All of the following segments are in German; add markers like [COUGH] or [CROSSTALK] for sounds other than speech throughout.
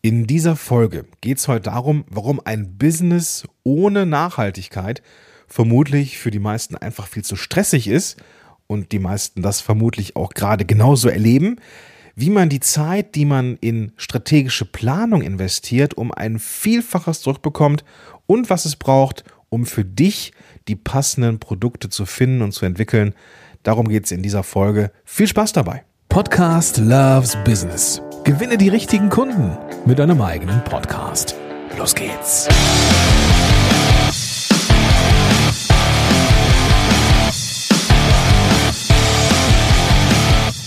In dieser Folge geht es heute darum, warum ein Business ohne Nachhaltigkeit vermutlich für die meisten einfach viel zu stressig ist und die meisten das vermutlich auch gerade genauso erleben, wie man die Zeit, die man in strategische Planung investiert, um ein Vielfaches zurückbekommt und was es braucht, um für dich die passenden Produkte zu finden und zu entwickeln. Darum geht es in dieser Folge. Viel Spaß dabei. Podcast Loves Business. Gewinne die richtigen Kunden mit deinem eigenen Podcast. Los geht's.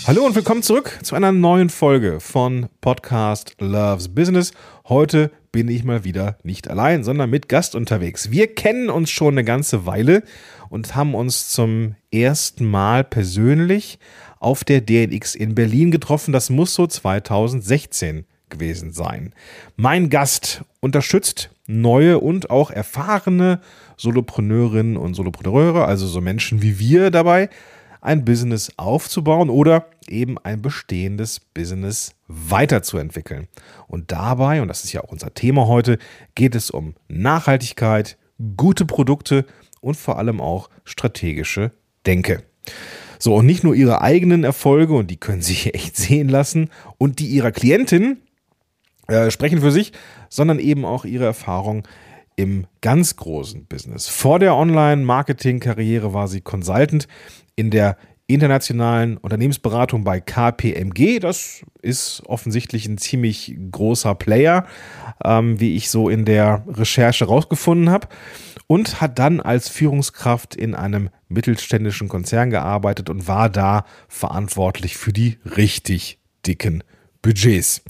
Hallo und willkommen zurück zu einer neuen Folge von Podcast Loves Business. Heute bin ich mal wieder nicht allein, sondern mit Gast unterwegs. Wir kennen uns schon eine ganze Weile und haben uns zum ersten Mal persönlich auf der DNX in Berlin getroffen. Das muss so 2016 gewesen sein. Mein Gast unterstützt neue und auch erfahrene Solopreneurinnen und Solopreneure, also so Menschen wie wir dabei, ein Business aufzubauen oder eben ein bestehendes Business weiterzuentwickeln. Und dabei, und das ist ja auch unser Thema heute, geht es um Nachhaltigkeit, gute Produkte und vor allem auch strategische Denke. So, und nicht nur ihre eigenen Erfolge, und die können sich [LAUGHS] echt sehen lassen, und die ihrer Klientin äh, sprechen für sich, sondern eben auch ihre Erfahrung im ganz großen Business. Vor der Online-Marketing-Karriere war sie Consultant in der internationalen Unternehmensberatung bei KPMG. Das ist offensichtlich ein ziemlich großer Player, ähm, wie ich so in der Recherche rausgefunden habe. Und hat dann als Führungskraft in einem mittelständischen Konzern gearbeitet und war da verantwortlich für die richtig dicken Budgets.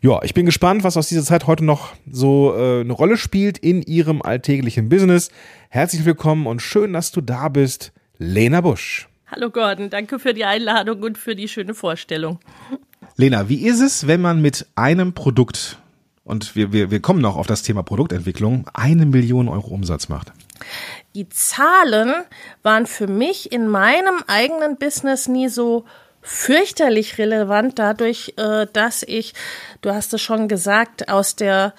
Ja, ich bin gespannt, was aus dieser Zeit heute noch so äh, eine Rolle spielt in Ihrem alltäglichen Business. Herzlich willkommen und schön, dass du da bist, Lena Busch. Hallo Gordon, danke für die Einladung und für die schöne Vorstellung. Lena, wie ist es, wenn man mit einem Produkt, und wir, wir, wir kommen noch auf das Thema Produktentwicklung, eine Million Euro Umsatz macht? Die Zahlen waren für mich in meinem eigenen Business nie so fürchterlich relevant dadurch, äh, dass ich, du hast es schon gesagt, aus der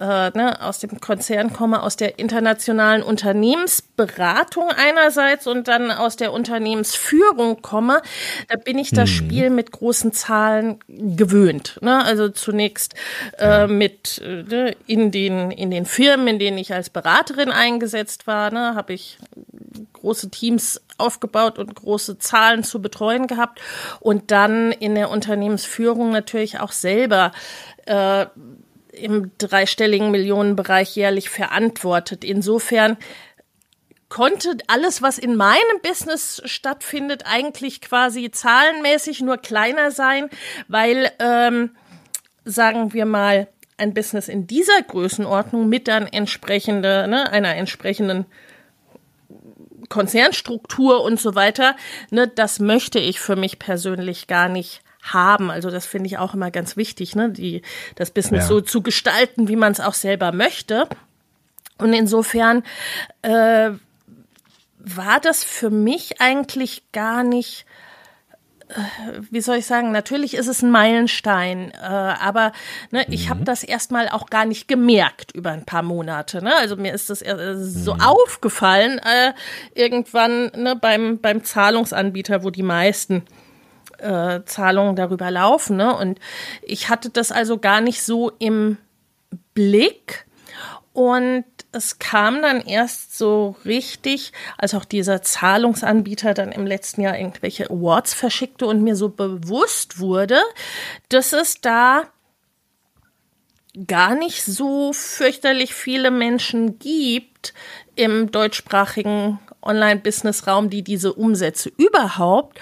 äh, ne, aus dem Konzern komme, aus der internationalen Unternehmensberatung einerseits und dann aus der Unternehmensführung komme, da bin ich das mhm. Spiel mit großen Zahlen gewöhnt. Ne? Also zunächst äh, mit ne, in den in den Firmen, in denen ich als Beraterin eingesetzt war, ne, habe ich große Teams aufgebaut und große Zahlen zu betreuen gehabt und dann in der Unternehmensführung natürlich auch selber äh, im dreistelligen Millionenbereich jährlich verantwortet. Insofern konnte alles, was in meinem Business stattfindet, eigentlich quasi zahlenmäßig nur kleiner sein, weil, ähm, sagen wir mal, ein Business in dieser Größenordnung mit dann entsprechende, ne, einer entsprechenden Konzernstruktur und so weiter, ne, das möchte ich für mich persönlich gar nicht haben. Also das finde ich auch immer ganz wichtig, ne, die, das Business ja. so zu gestalten, wie man es auch selber möchte. Und insofern äh, war das für mich eigentlich gar nicht wie soll ich sagen, natürlich ist es ein Meilenstein, äh, aber ne, ich mhm. habe das erstmal auch gar nicht gemerkt über ein paar Monate. Ne? Also mir ist das äh, so mhm. aufgefallen äh, irgendwann ne, beim, beim Zahlungsanbieter, wo die meisten äh, Zahlungen darüber laufen. Ne? Und ich hatte das also gar nicht so im Blick. Und es kam dann erst so richtig, als auch dieser Zahlungsanbieter dann im letzten Jahr irgendwelche Awards verschickte und mir so bewusst wurde, dass es da gar nicht so fürchterlich viele Menschen gibt im deutschsprachigen Online-Business-Raum, die diese Umsätze überhaupt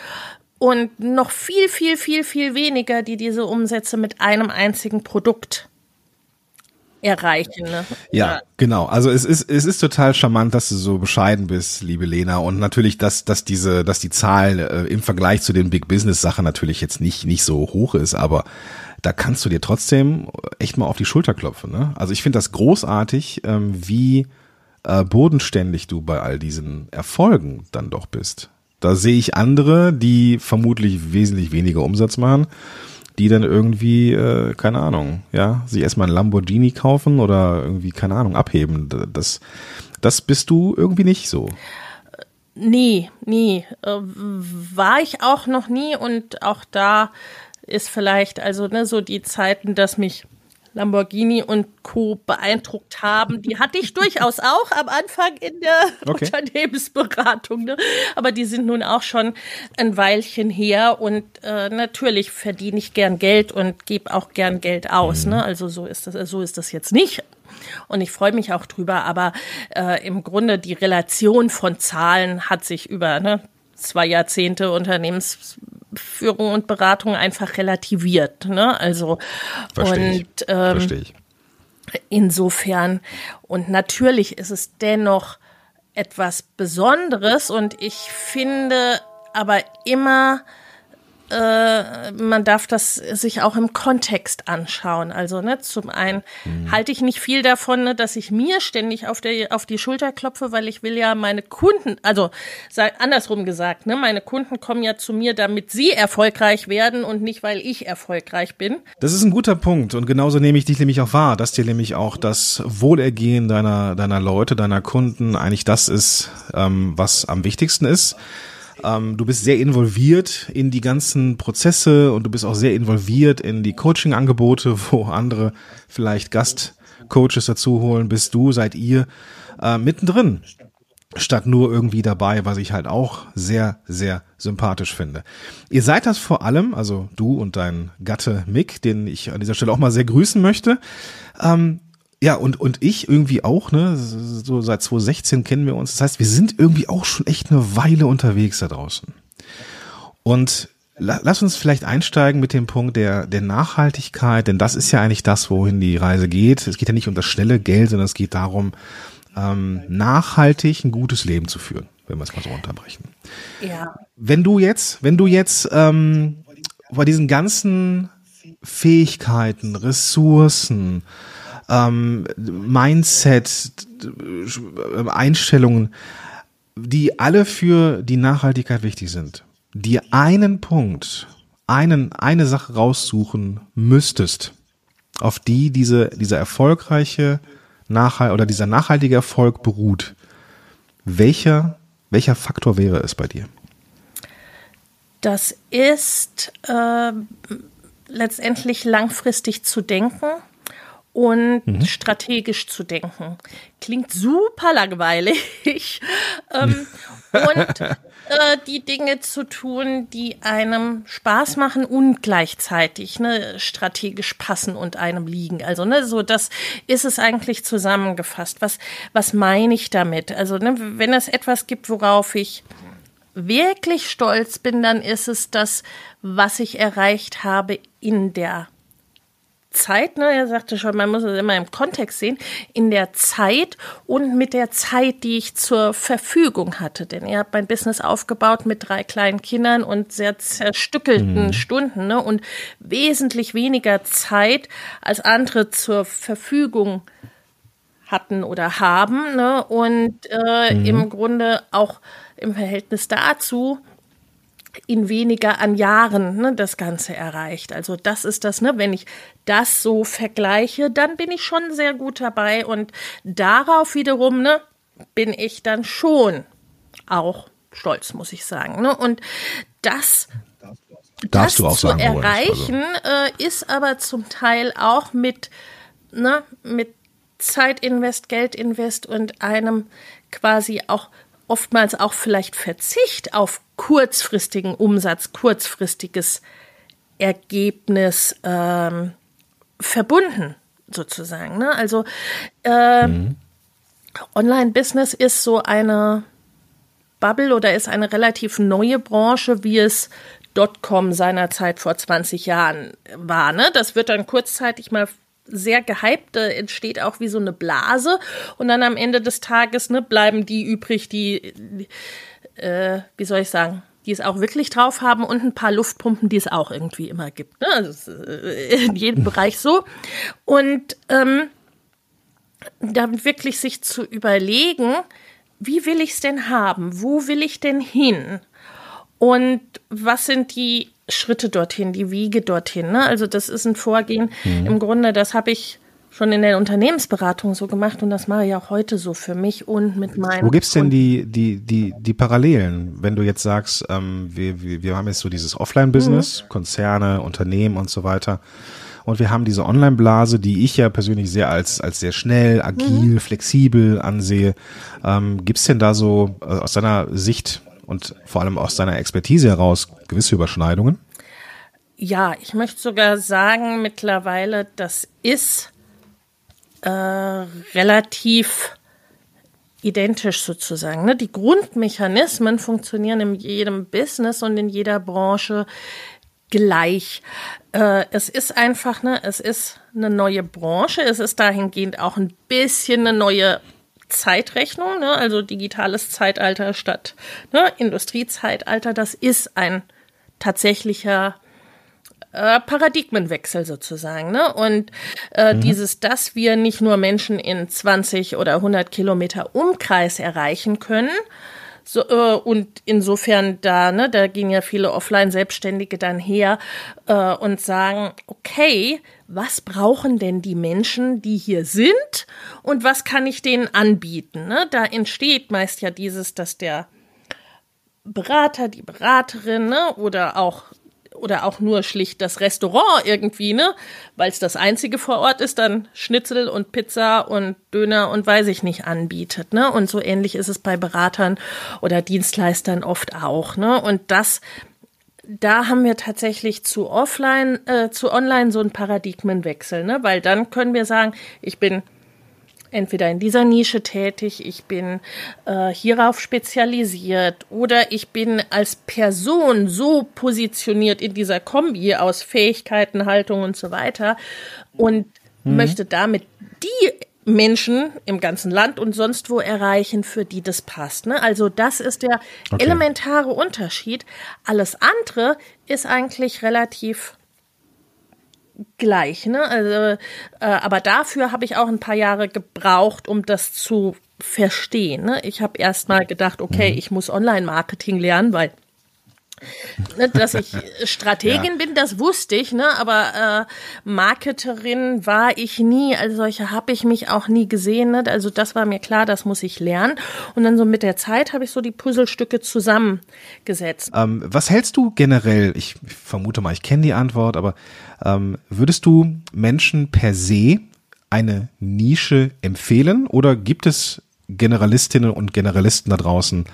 und noch viel, viel, viel, viel weniger, die diese Umsätze mit einem einzigen Produkt erreichen. Ne? Ja, ja, genau. Also es ist es ist total charmant, dass du so bescheiden bist, liebe Lena, und natürlich, dass dass diese dass die Zahl äh, im Vergleich zu den Big Business Sachen natürlich jetzt nicht nicht so hoch ist, aber da kannst du dir trotzdem echt mal auf die Schulter klopfen. Ne? Also ich finde das großartig, ähm, wie äh, bodenständig du bei all diesen Erfolgen dann doch bist. Da sehe ich andere, die vermutlich wesentlich weniger Umsatz machen die dann irgendwie, äh, keine Ahnung, ja, sich erstmal ein Lamborghini kaufen oder irgendwie, keine Ahnung, abheben. Das, das bist du irgendwie nicht so. Nee, nie. Äh, war ich auch noch nie und auch da ist vielleicht, also ne, so die Zeiten, dass mich Lamborghini und Co. beeindruckt haben. Die hatte ich durchaus auch am Anfang in der okay. Unternehmensberatung. Ne? Aber die sind nun auch schon ein Weilchen her und äh, natürlich verdiene ich gern Geld und gebe auch gern Geld aus. Ne? Mhm. Also so ist das, so ist das jetzt nicht. Und ich freue mich auch drüber, aber äh, im Grunde die Relation von Zahlen hat sich über ne, zwei Jahrzehnte Unternehmens Führung und Beratung einfach relativiert. Ne? Also Versteh und ähm, Versteh ich. insofern und natürlich ist es dennoch etwas Besonderes und ich finde aber immer äh, man darf das sich auch im Kontext anschauen. Also ne, zum einen mhm. halte ich nicht viel davon, ne, dass ich mir ständig auf, der, auf die Schulter klopfe, weil ich will ja meine Kunden, also sag, andersrum gesagt, ne, meine Kunden kommen ja zu mir, damit sie erfolgreich werden und nicht, weil ich erfolgreich bin. Das ist ein guter Punkt und genauso nehme ich dich nämlich auch wahr, dass dir nämlich auch das Wohlergehen deiner, deiner Leute, deiner Kunden eigentlich das ist, ähm, was am wichtigsten ist. Ähm, du bist sehr involviert in die ganzen Prozesse und du bist auch sehr involviert in die Coaching-Angebote, [LAUGHS] wo andere vielleicht Gastcoaches dazu holen. Bist du, seid ihr äh, mittendrin statt nur irgendwie dabei, was ich halt auch sehr, sehr sympathisch finde. Ihr seid das vor allem, also du und dein Gatte Mick, den ich an dieser Stelle auch mal sehr grüßen möchte. Ähm, ja, und, und ich irgendwie auch, ne? So seit 2016 kennen wir uns. Das heißt, wir sind irgendwie auch schon echt eine Weile unterwegs da draußen. Und la, lass uns vielleicht einsteigen mit dem Punkt der, der Nachhaltigkeit, denn das ist ja eigentlich das, wohin die Reise geht. Es geht ja nicht um das schnelle Geld, sondern es geht darum, ähm, nachhaltig ein gutes Leben zu führen, wenn wir es mal so unterbrechen. Ja. Wenn du jetzt, wenn du jetzt ähm, bei diesen ganzen Fähigkeiten, Ressourcen, ähm, Mindset, Einstellungen, die alle für die Nachhaltigkeit wichtig sind, dir einen Punkt, einen, eine Sache raussuchen müsstest, auf die diese, dieser erfolgreiche Nachhalt oder dieser nachhaltige Erfolg beruht, welcher, welcher Faktor wäre es bei dir? Das ist äh, letztendlich langfristig zu denken und mhm. strategisch zu denken. Klingt super langweilig. [LAUGHS] ähm, und [LAUGHS] äh, die Dinge zu tun, die einem Spaß machen und gleichzeitig ne, strategisch passen und einem liegen. Also ne, so das ist es eigentlich zusammengefasst. Was was meine ich damit? Also ne, wenn es etwas gibt, worauf ich wirklich stolz bin, dann ist es das, was ich erreicht habe in der Zeit, ne, er sagte schon, man muss es immer im Kontext sehen, in der Zeit und mit der Zeit, die ich zur Verfügung hatte. Denn er hat mein Business aufgebaut mit drei kleinen Kindern und sehr zerstückelten mhm. Stunden ne, und wesentlich weniger Zeit als andere zur Verfügung hatten oder haben. Ne, und äh, mhm. im Grunde auch im Verhältnis dazu in weniger an Jahren ne, das Ganze erreicht. Also das ist das, ne, wenn ich das so vergleiche, dann bin ich schon sehr gut dabei und darauf wiederum ne, bin ich dann schon auch stolz, muss ich sagen. Ne? Und das Darfst das zu erreichen also. äh, ist aber zum Teil auch mit, ne, mit Zeitinvest, Geldinvest und einem quasi auch oftmals auch vielleicht Verzicht auf kurzfristigen Umsatz, kurzfristiges Ergebnis ähm, verbunden, sozusagen. Ne? Also äh, mhm. Online-Business ist so eine Bubble oder ist eine relativ neue Branche, wie es Dotcom seinerzeit vor 20 Jahren war. Ne? Das wird dann kurzzeitig mal sehr gehypt, da entsteht auch wie so eine Blase und dann am Ende des Tages ne, bleiben die übrig, die, äh, wie soll ich sagen, die es auch wirklich drauf haben und ein paar Luftpumpen, die es auch irgendwie immer gibt. Ne? Also äh, in jedem Bereich so. Und ähm, dann wirklich sich zu überlegen, wie will ich es denn haben? Wo will ich denn hin? Und was sind die Schritte dorthin, die Wiege dorthin. Ne? Also das ist ein Vorgehen. Mhm. Im Grunde, das habe ich schon in der Unternehmensberatung so gemacht und das mache ich auch heute so für mich und mit meinen. Wo gibt's denn die, die, die, die Parallelen, wenn du jetzt sagst, ähm, wir, wir, wir haben jetzt so dieses Offline-Business, mhm. Konzerne, Unternehmen und so weiter. Und wir haben diese Online-Blase, die ich ja persönlich sehr als, als sehr schnell, agil, mhm. flexibel ansehe. Ähm, Gibt denn da so äh, aus deiner Sicht und vor allem aus deiner Expertise heraus gewisse Überschneidungen? Ja, ich möchte sogar sagen, mittlerweile, das ist äh, relativ identisch sozusagen. Ne? Die Grundmechanismen funktionieren in jedem Business und in jeder Branche gleich. Äh, es ist einfach, ne, es ist eine neue Branche. Es ist dahingehend auch ein bisschen eine neue Zeitrechnung, ne? also digitales Zeitalter statt ne? Industriezeitalter. Das ist ein tatsächlicher äh, Paradigmenwechsel sozusagen. Ne? Und äh, mhm. dieses, dass wir nicht nur Menschen in 20 oder 100 Kilometer Umkreis erreichen können, so, äh, und insofern da, ne, da gehen ja viele Offline-Selbstständige dann her äh, und sagen, okay, was brauchen denn die Menschen, die hier sind und was kann ich denen anbieten? Ne? Da entsteht meist ja dieses, dass der Berater, die Beraterin ne, oder auch oder auch nur schlicht das Restaurant irgendwie, ne? Weil es das einzige vor Ort ist, dann Schnitzel und Pizza und Döner und weiß ich nicht anbietet, ne? Und so ähnlich ist es bei Beratern oder Dienstleistern oft auch, ne? Und das da haben wir tatsächlich zu offline, äh, zu online so einen Paradigmenwechsel, ne? Weil dann können wir sagen, ich bin entweder in dieser Nische tätig, ich bin äh, hierauf spezialisiert oder ich bin als Person so positioniert in dieser Kombi aus Fähigkeiten, Haltung und so weiter und mhm. möchte damit die Menschen im ganzen Land und sonst wo erreichen, für die das passt. Ne? Also das ist der okay. elementare Unterschied. Alles andere ist eigentlich relativ gleich. Ne? Also, äh, aber dafür habe ich auch ein paar Jahre gebraucht, um das zu verstehen. Ne? Ich habe erst mal gedacht, okay, mhm. ich muss Online-Marketing lernen, weil Ne, dass ich Strategin ja. bin, das wusste ich, ne? aber äh, Marketerin war ich nie, als solche habe ich mich auch nie gesehen. Ne? Also das war mir klar, das muss ich lernen. Und dann so mit der Zeit habe ich so die Puzzlestücke zusammengesetzt. Ähm, was hältst du generell, ich vermute mal, ich kenne die Antwort, aber ähm, würdest du Menschen per se eine Nische empfehlen oder gibt es Generalistinnen und Generalisten da draußen,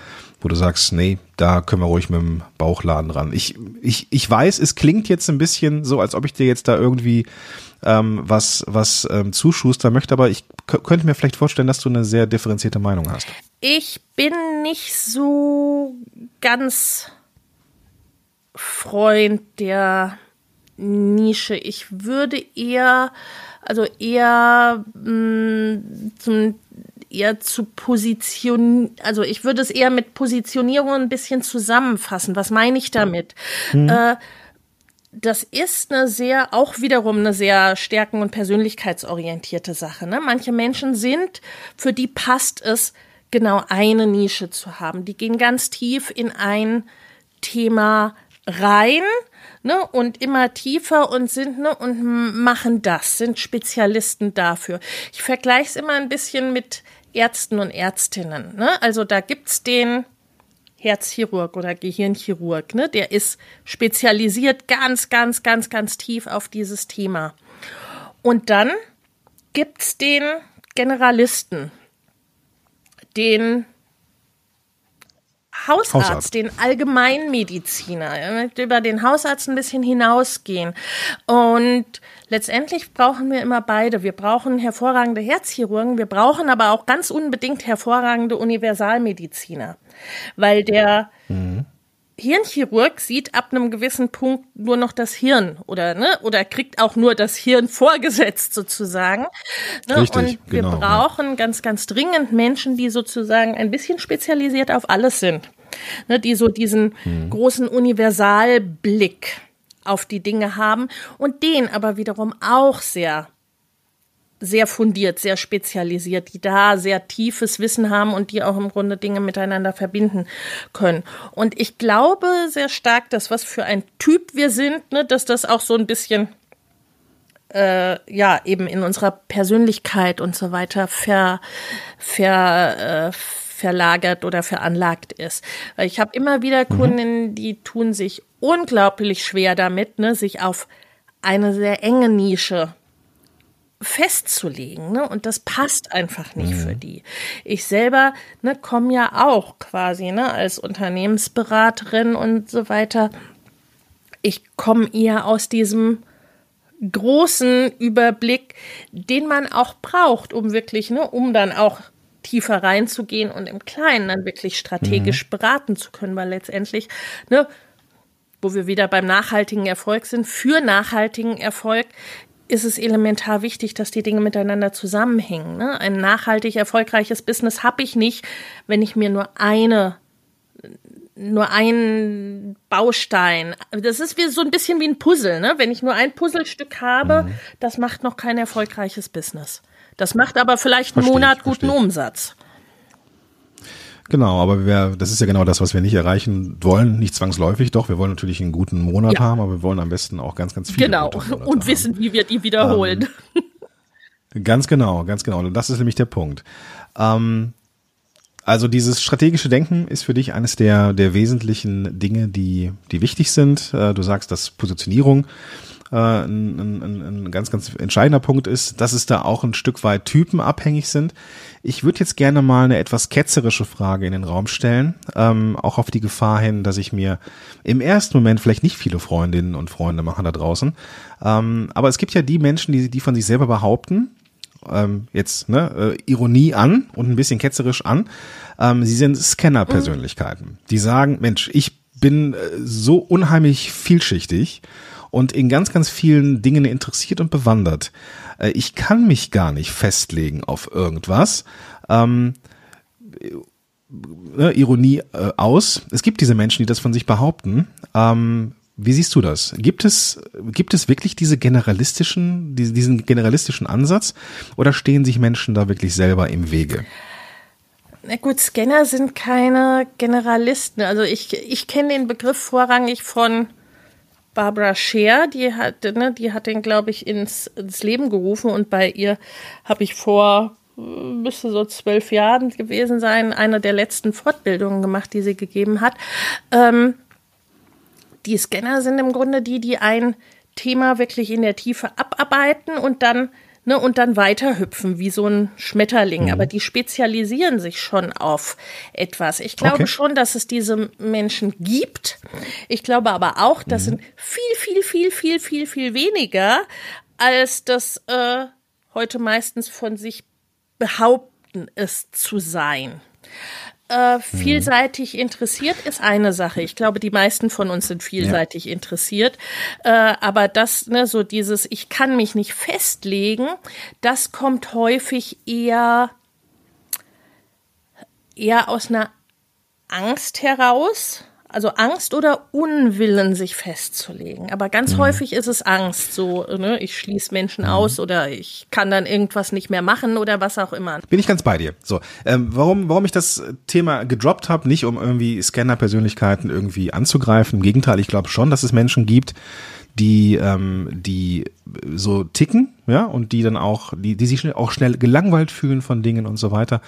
wo du sagst, nee, da können wir ruhig mit dem Bauchladen ran. Ich, ich, ich weiß, es klingt jetzt ein bisschen so, als ob ich dir jetzt da irgendwie ähm, was, was ähm, zuschustern möchte, aber ich könnte mir vielleicht vorstellen, dass du eine sehr differenzierte Meinung hast. Ich bin nicht so ganz Freund der Nische. Ich würde eher, also eher mh, mm, zum eher zu positionieren, also ich würde es eher mit Positionierung ein bisschen zusammenfassen. Was meine ich damit? Mhm. Äh, das ist eine sehr, auch wiederum eine sehr stärken- und persönlichkeitsorientierte Sache. Ne? Manche Menschen sind, für die passt es, genau eine Nische zu haben. Die gehen ganz tief in ein Thema rein ne, und immer tiefer und sind ne, und machen das, sind Spezialisten dafür. Ich vergleiche es immer ein bisschen mit Ärzten und Ärztinnen. Ne? Also da gibt's den Herzchirurg oder Gehirnchirurg, ne? der ist spezialisiert ganz, ganz, ganz, ganz tief auf dieses Thema. Und dann gibt's den Generalisten, den Hausarzt, Hausarzt, den Allgemeinmediziner, über den Hausarzt ein bisschen hinausgehen. Und letztendlich brauchen wir immer beide. Wir brauchen hervorragende Herzchirurgen, wir brauchen aber auch ganz unbedingt hervorragende Universalmediziner, weil der mhm. Hirnchirurg sieht ab einem gewissen Punkt nur noch das Hirn oder ne oder kriegt auch nur das Hirn [LAUGHS] vorgesetzt sozusagen. Ne? Richtig, und wir genau, brauchen ja. ganz ganz dringend Menschen, die sozusagen ein bisschen spezialisiert auf alles sind, ne? die so diesen hm. großen Universalblick auf die Dinge haben und den aber wiederum auch sehr sehr fundiert, sehr spezialisiert, die da sehr tiefes Wissen haben und die auch im Grunde Dinge miteinander verbinden können. Und ich glaube sehr stark, dass was für ein Typ wir sind, ne, dass das auch so ein bisschen äh, ja eben in unserer Persönlichkeit und so weiter ver, ver, äh, verlagert oder veranlagt ist. Ich habe immer wieder mhm. Kunden, die tun sich unglaublich schwer damit, ne, sich auf eine sehr enge Nische festzulegen, ne? Und das passt einfach nicht mhm. für die. Ich selber ne, komme ja auch quasi ne, als Unternehmensberaterin und so weiter. Ich komme eher aus diesem großen Überblick, den man auch braucht, um wirklich, ne, um dann auch tiefer reinzugehen und im Kleinen dann wirklich strategisch mhm. beraten zu können, weil letztendlich, ne, wo wir wieder beim nachhaltigen Erfolg sind, für nachhaltigen Erfolg ist es elementar wichtig, dass die Dinge miteinander zusammenhängen. Ne? Ein nachhaltig erfolgreiches Business habe ich nicht, wenn ich mir nur eine nur ein Baustein. Das ist wie so ein bisschen wie ein Puzzle, ne? Wenn ich nur ein Puzzlestück habe, mhm. das macht noch kein erfolgreiches Business. Das macht aber vielleicht einen Monat guten Umsatz. Genau, aber wir, das ist ja genau das, was wir nicht erreichen wollen, nicht zwangsläufig. Doch, wir wollen natürlich einen guten Monat ja. haben, aber wir wollen am besten auch ganz, ganz viele. Genau, und wissen, haben. wie wir die wiederholen. Ähm, ganz genau, ganz genau. Und das ist nämlich der Punkt. Ähm, also dieses strategische Denken ist für dich eines der, der wesentlichen Dinge, die, die wichtig sind. Äh, du sagst, dass Positionierung äh, ein, ein, ein ganz, ganz entscheidender Punkt ist, dass es da auch ein Stück weit typenabhängig sind. Ich würde jetzt gerne mal eine etwas ketzerische Frage in den Raum stellen, ähm, auch auf die Gefahr hin, dass ich mir im ersten Moment vielleicht nicht viele Freundinnen und Freunde mache da draußen. Ähm, aber es gibt ja die Menschen, die, die von sich selber behaupten, ähm, jetzt ne, äh, Ironie an und ein bisschen ketzerisch an. Ähm, sie sind Scanner-Persönlichkeiten. Die sagen, Mensch, ich bin äh, so unheimlich vielschichtig und in ganz, ganz vielen Dingen interessiert und bewandert. Äh, ich kann mich gar nicht festlegen auf irgendwas. Ähm, äh, Ironie äh, aus. Es gibt diese Menschen, die das von sich behaupten. Ähm, wie siehst du das? Gibt es, gibt es wirklich diese generalistischen, diesen generalistischen Ansatz oder stehen sich Menschen da wirklich selber im Wege? Na gut, Scanner sind keine Generalisten. Also ich, ich kenne den Begriff vorrangig von Barbara Scher, die hat, ne, die hat den, glaube ich, ins, ins Leben gerufen und bei ihr habe ich vor, müsste so zwölf Jahren gewesen sein, eine der letzten Fortbildungen gemacht, die sie gegeben hat. Ähm, die Scanner sind im Grunde die, die ein Thema wirklich in der Tiefe abarbeiten und dann ne, und dann weiterhüpfen wie so ein Schmetterling. Mhm. Aber die spezialisieren sich schon auf etwas. Ich glaube okay. schon, dass es diese Menschen gibt. Ich glaube aber auch, das mhm. sind viel, viel, viel, viel, viel, viel weniger, als das äh, heute meistens von sich behaupten, es zu sein. Äh, vielseitig interessiert ist eine Sache. Ich glaube, die meisten von uns sind vielseitig ja. interessiert. Äh, aber das, ne, so dieses, ich kann mich nicht festlegen, das kommt häufig eher, eher aus einer Angst heraus also Angst oder Unwillen, sich festzulegen. Aber ganz mhm. häufig ist es Angst. So, ne, ich schließe Menschen mhm. aus oder ich kann dann irgendwas nicht mehr machen oder was auch immer. Bin ich ganz bei dir. So, ähm, warum, warum ich das Thema gedroppt habe, nicht um irgendwie Scanner-Persönlichkeiten irgendwie anzugreifen. Im Gegenteil, ich glaube schon, dass es Menschen gibt, die, ähm, die so ticken, ja, und die dann auch, die, die sich auch schnell gelangweilt fühlen von Dingen und so weiter.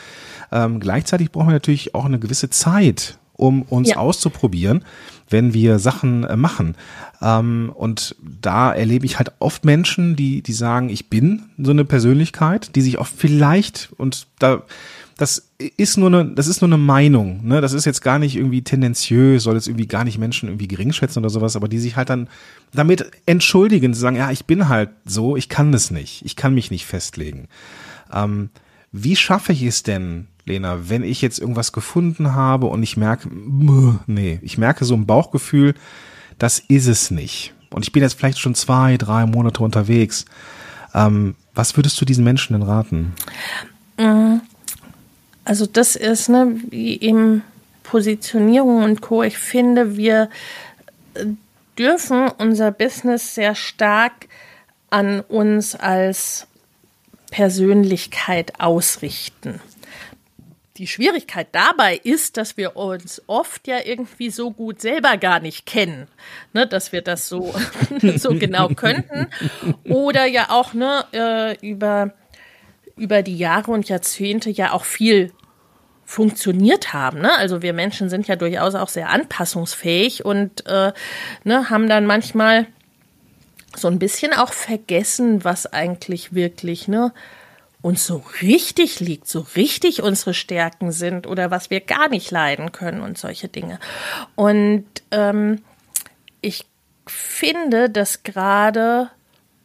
Ähm, gleichzeitig brauchen wir natürlich auch eine gewisse Zeit, um uns ja. auszuprobieren, wenn wir Sachen äh, machen. Ähm, und da erlebe ich halt oft Menschen, die, die sagen, ich bin so eine Persönlichkeit, die sich auch vielleicht und da das ist nur eine, das ist nur eine Meinung, ne? Das ist jetzt gar nicht irgendwie tendenziös, soll jetzt irgendwie gar nicht Menschen irgendwie gering schätzen oder sowas, aber die sich halt dann damit entschuldigen, zu sagen, ja, ich bin halt so, ich kann das nicht, ich kann mich nicht festlegen. Ähm, wie schaffe ich es denn, Lena, wenn ich jetzt irgendwas gefunden habe und ich merke, nee, ich merke so ein Bauchgefühl, das ist es nicht. Und ich bin jetzt vielleicht schon zwei, drei Monate unterwegs. Ähm, was würdest du diesen Menschen denn raten? Mm, also das ist ne, wie eben Positionierung und Co. Ich finde, wir dürfen unser Business sehr stark an uns als Persönlichkeit ausrichten. Die Schwierigkeit dabei ist, dass wir uns oft ja irgendwie so gut selber gar nicht kennen, ne, dass wir das so, [LAUGHS] so genau könnten. Oder ja auch ne, äh, über, über die Jahre und Jahrzehnte ja auch viel funktioniert haben. Ne? Also wir Menschen sind ja durchaus auch sehr anpassungsfähig und äh, ne, haben dann manchmal so ein bisschen auch vergessen, was eigentlich wirklich ne, uns so richtig liegt, so richtig unsere Stärken sind oder was wir gar nicht leiden können und solche Dinge. Und ähm, ich finde, dass gerade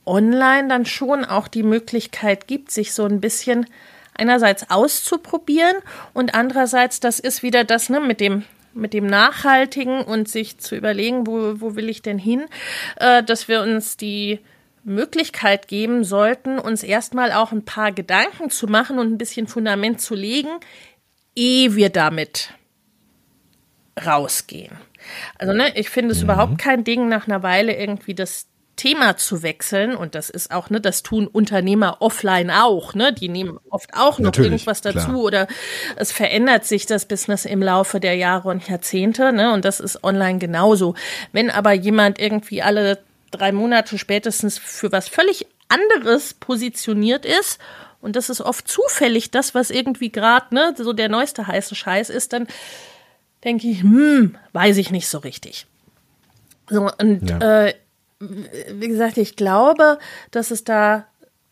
online dann schon auch die Möglichkeit gibt, sich so ein bisschen einerseits auszuprobieren und andererseits, das ist wieder das ne, mit dem mit dem Nachhaltigen und sich zu überlegen, wo, wo will ich denn hin, äh, dass wir uns die Möglichkeit geben sollten, uns erstmal auch ein paar Gedanken zu machen und ein bisschen Fundament zu legen, ehe wir damit rausgehen. Also, ne, ich finde es mhm. überhaupt kein Ding, nach einer Weile irgendwie das Thema zu wechseln. Und das ist auch, ne, das tun Unternehmer offline auch, ne? Die nehmen oft auch noch Natürlich, irgendwas dazu klar. oder es verändert sich das Business im Laufe der Jahre und Jahrzehnte, ne? Und das ist online genauso. Wenn aber jemand irgendwie alle drei Monate spätestens für was völlig anderes positioniert ist und das ist oft zufällig das, was irgendwie gerade ne, so der neueste heiße Scheiß ist, dann denke ich, hm, weiß ich nicht so richtig. So, und ja. äh, wie gesagt, ich glaube, dass es da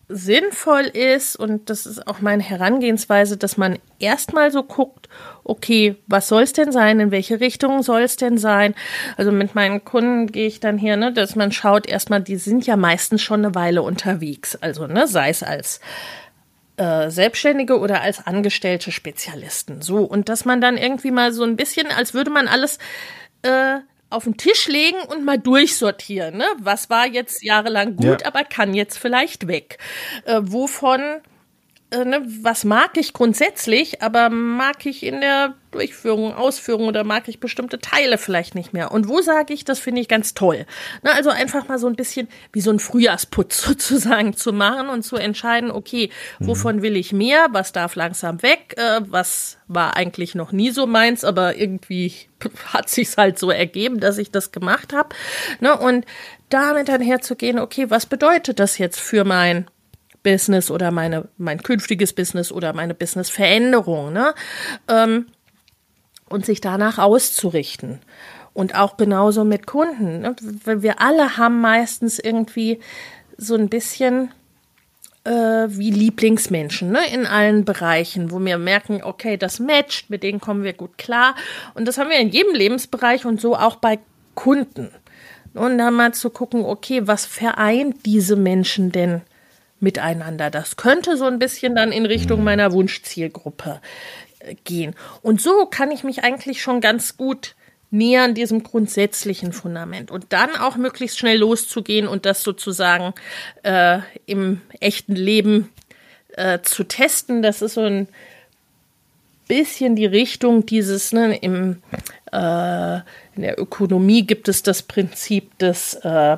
sinnvoll ist und das ist auch meine Herangehensweise, dass man erstmal so guckt, okay, was soll es denn sein, in welche Richtung soll es denn sein? Also mit meinen Kunden gehe ich dann hier, ne, dass man schaut erstmal, die sind ja meistens schon eine Weile unterwegs, also ne, sei es als äh, Selbstständige oder als angestellte Spezialisten. So und dass man dann irgendwie mal so ein bisschen, als würde man alles äh, auf den Tisch legen und mal durchsortieren. Ne? Was war jetzt jahrelang gut, ja. aber kann jetzt vielleicht weg? Äh, wovon ne, was mag ich grundsätzlich, aber mag ich in der Durchführung, Ausführung oder mag ich bestimmte Teile vielleicht nicht mehr? Und wo sage ich, das finde ich ganz toll? Ne, also einfach mal so ein bisschen wie so ein Frühjahrsputz [LAUGHS] sozusagen zu machen und zu entscheiden, okay, mhm. wovon will ich mehr, was darf langsam weg, äh, was war eigentlich noch nie so meins, aber irgendwie [LAUGHS] hat sich's halt so ergeben, dass ich das gemacht habe. Ne, und damit dann herzugehen, okay, was bedeutet das jetzt für mein Business oder meine, mein künftiges Business oder meine Businessveränderung, ne? Ähm, und sich danach auszurichten. Und auch genauso mit Kunden. Ne? Wir alle haben meistens irgendwie so ein bisschen äh, wie Lieblingsmenschen ne? in allen Bereichen, wo wir merken, okay, das matcht, mit denen kommen wir gut klar. Und das haben wir in jedem Lebensbereich und so auch bei Kunden. Und dann mal zu gucken, okay, was vereint diese Menschen denn miteinander. Das könnte so ein bisschen dann in Richtung mhm. meiner Wunschzielgruppe äh, gehen. Und so kann ich mich eigentlich schon ganz gut nähern diesem grundsätzlichen Fundament und dann auch möglichst schnell loszugehen und das sozusagen äh, im echten Leben äh, zu testen. Das ist so ein bisschen die Richtung dieses, ne, im, äh, in der Ökonomie gibt es das Prinzip des äh,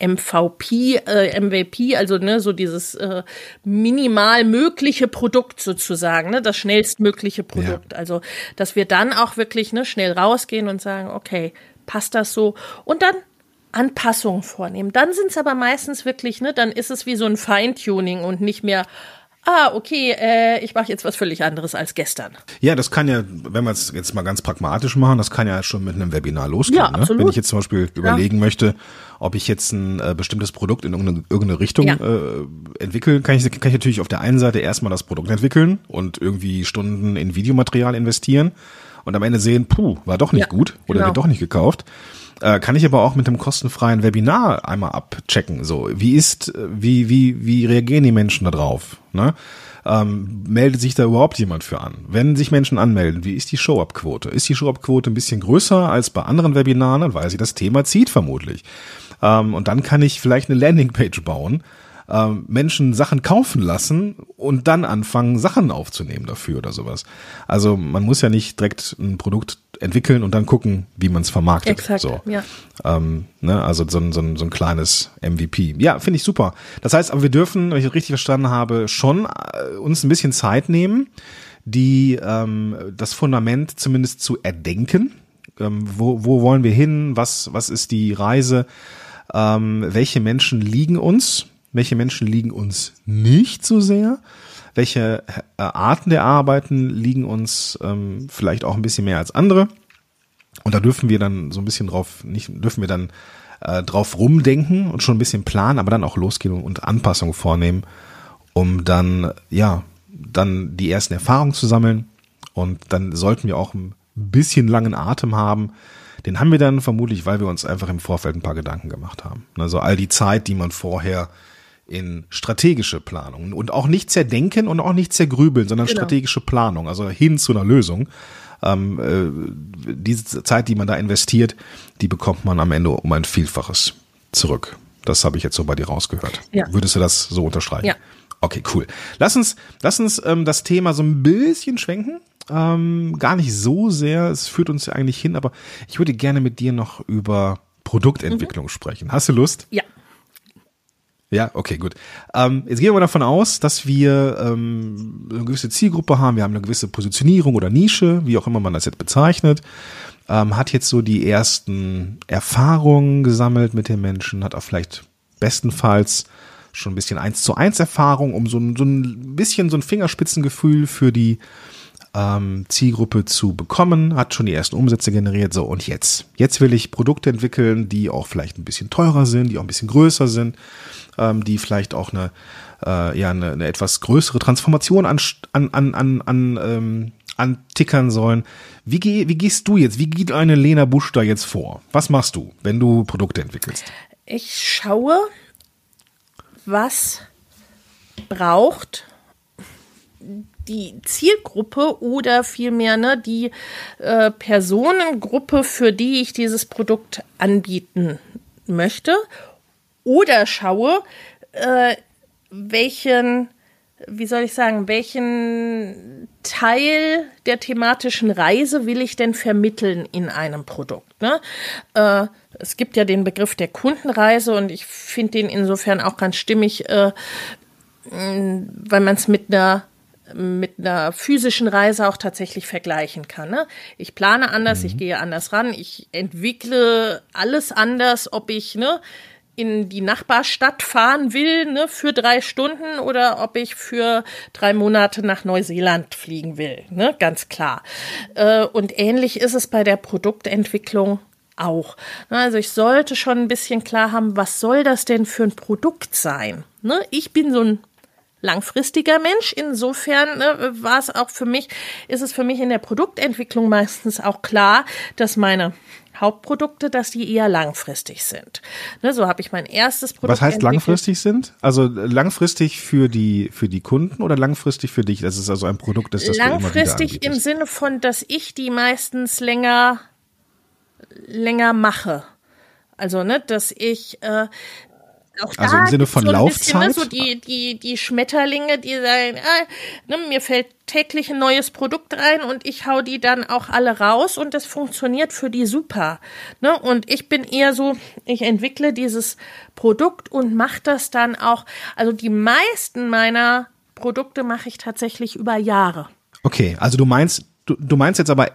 MVP, äh, MVP, also ne, so dieses äh, minimal mögliche Produkt sozusagen, ne, das schnellstmögliche Produkt. Ja. Also, dass wir dann auch wirklich ne, schnell rausgehen und sagen, okay, passt das so? Und dann Anpassungen vornehmen. Dann sind es aber meistens wirklich, ne, dann ist es wie so ein Feintuning und nicht mehr, ah, okay, äh, ich mache jetzt was völlig anderes als gestern. Ja, das kann ja, wenn wir es jetzt mal ganz pragmatisch machen, das kann ja schon mit einem Webinar losgehen. Ja, ne? Wenn ich jetzt zum Beispiel überlegen ja. möchte, ob ich jetzt ein äh, bestimmtes Produkt in irgendeine, irgendeine Richtung ja. äh, entwickle, kann ich, kann ich natürlich auf der einen Seite erstmal das Produkt entwickeln und irgendwie Stunden in Videomaterial investieren und am Ende sehen, puh, war doch nicht ja, gut oder genau. wird doch nicht gekauft. Äh, kann ich aber auch mit einem kostenfreien Webinar einmal abchecken. So, wie ist, wie, wie, wie reagieren die Menschen da drauf? Ne? Ähm, meldet sich da überhaupt jemand für an? Wenn sich Menschen anmelden, wie ist die Show-Up-Quote? Ist die Show-Up-Quote ein bisschen größer als bei anderen Webinaren, weil sie das Thema zieht vermutlich. Ähm, und dann kann ich vielleicht eine Landingpage bauen, ähm, Menschen Sachen kaufen lassen und dann anfangen, Sachen aufzunehmen dafür oder sowas. Also man muss ja nicht direkt ein Produkt entwickeln und dann gucken, wie man es vermarktet. Exakt, so. ja. Ähm, ne, also so ein, so, ein, so ein kleines MVP. Ja, finde ich super. Das heißt, aber wir dürfen, wenn ich das richtig verstanden habe, schon äh, uns ein bisschen Zeit nehmen, die ähm, das Fundament zumindest zu erdenken. Ähm, wo, wo wollen wir hin? Was, was ist die Reise? Ähm, welche Menschen liegen uns? Welche Menschen liegen uns nicht so sehr? Welche äh, Arten der Arbeiten liegen uns ähm, vielleicht auch ein bisschen mehr als andere? Und da dürfen wir dann so ein bisschen drauf, nicht, dürfen wir dann äh, drauf rumdenken und schon ein bisschen planen, aber dann auch losgehen und Anpassungen vornehmen, um dann, ja, dann die ersten Erfahrungen zu sammeln. Und dann sollten wir auch ein bisschen langen Atem haben. Den haben wir dann vermutlich, weil wir uns einfach im Vorfeld ein paar Gedanken gemacht haben. Also all die Zeit, die man vorher in strategische Planung und auch nicht zerdenken und auch nicht zergrübeln, sondern Genau. strategische Planung, also hin zu einer Lösung. Ähm, äh, diese Zeit, die man da investiert, die bekommt man am Ende um ein Vielfaches zurück. Das habe ich jetzt so bei dir rausgehört. Ja. Würdest du das so unterstreichen? Ja. Okay, cool. Lass uns, lass uns ähm, das Thema so ein bisschen schwenken. Ähm, gar nicht so sehr. Es führt uns ja eigentlich hin, aber ich würde gerne mit dir noch über Produktentwicklung sprechen. Hast du Lust? Ja. Ja, okay, gut. Ähm, jetzt gehen wir davon aus, dass wir ähm, eine gewisse Zielgruppe haben, wir haben eine gewisse Positionierung oder Nische, wie auch immer man das jetzt bezeichnet, ähm, hat jetzt so die ersten Erfahrungen gesammelt mit den Menschen, hat auch vielleicht bestenfalls schon ein bisschen eins zu eins Erfahrung, um so, ein- so ein bisschen so ein Fingerspitzengefühl für die ähm, Zielgruppe zu bekommen, hat schon die ersten Umsätze generiert. So, und jetzt? Jetzt will ich Produkte entwickeln, die auch vielleicht ein bisschen teurer sind, die auch ein bisschen größer sind, ähm, die vielleicht auch eine, äh, ja, eine, eine etwas größere Transformation an, an, an, an, an ähm, antickern sollen. Wie, geh, wie gehst du jetzt, wie geht eine Lena Busch da jetzt vor? Was machst du, wenn du Produkte entwickelst? Ich schaue, was braucht die Zielgruppe oder vielmehr ne, die äh, Personengruppe, für die ich dieses Produkt anbieten möchte. Oder schaue, äh, welchen, wie soll ich sagen, welchen Teil der thematischen Reise will ich denn vermitteln in einem Produkt? Ne? Äh, es gibt ja den Begriff der Kundenreise und ich finde den insofern auch ganz stimmig, äh, weil man es mit einer mit einer physischen Reise auch tatsächlich vergleichen kann. Ne? Ich plane anders, ich gehe anders ran, ich entwickle alles anders, ob ich ne, in die Nachbarstadt fahren will ne, für drei Stunden oder ob ich für drei Monate nach Neuseeland fliegen will. Ne? Ganz klar. Äh, und ähnlich ist es bei der Produktentwicklung auch. Ne, Also ich sollte schon ein bisschen klar haben, was soll das denn für ein Produkt sein? Ne? Ich bin so ein langfristiger Mensch. Insofern ne, war es auch für mich, ist es für mich in der Produktentwicklung meistens auch klar, dass meine Hauptprodukte, dass die eher langfristig sind. Ne, so habe ich mein erstes Produkt. Was heißt entwickelt. langfristig sind? Also langfristig für die, für die Kunden oder langfristig für dich? Das ist also ein Produkt, das, das Langfristig im. Sinne von, dass ich die meistens länger, länger mache. Also, ne, dass ich äh, auch Also im Sinne von so ein bisschen, ne, Laufzeit? so die, die, die Schmetterlinge, die sagen, ah, ne, mir fällt täglich ein neues Produkt rein und ich hau die dann auch alle raus und das funktioniert für die super. Ne? Und ich bin eher so, ich entwickle dieses Produkt und mache das dann auch. Also die meisten meiner Produkte mache ich tatsächlich über Jahre. Okay, also du meinst, du, du meinst jetzt aber, äh,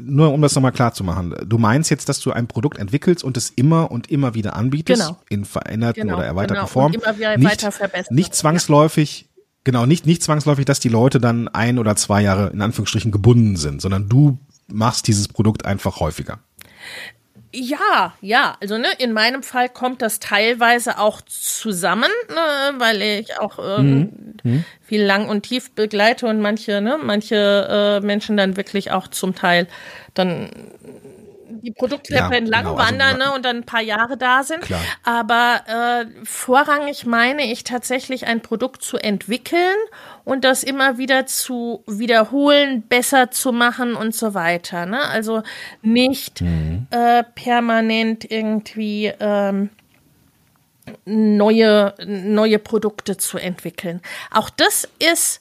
nur um das nochmal klar zu machen, du meinst jetzt, dass du ein Produkt entwickelst und es immer und immer wieder anbietest, Genau. in veränderten Genau, oder erweiterten genau. Und Form. immer wieder nicht, weiter verbessern. Nicht zwangsläufig, genau, nicht, nicht zwangsläufig, dass die Leute dann ein oder zwei Jahre in Anführungsstrichen gebunden sind, sondern du machst dieses Produkt einfach häufiger. Ja, ja, also ne, in meinem Fall kommt das teilweise auch zusammen, ne, weil ich auch ähm, viel lang und tief begleite und manche, ne, manche äh, Menschen dann wirklich auch zum Teil dann die Produkttreppe Ja, entlang genau, also wandern ne, und dann ein paar Jahre da sind. Klar. Aber äh, vorrangig meine ich tatsächlich ein Produkt zu entwickeln und das immer wieder zu wiederholen, besser zu machen und so weiter. Ne? Also nicht Mhm. äh, permanent irgendwie ähm, neue, neue Produkte zu entwickeln. Auch das ist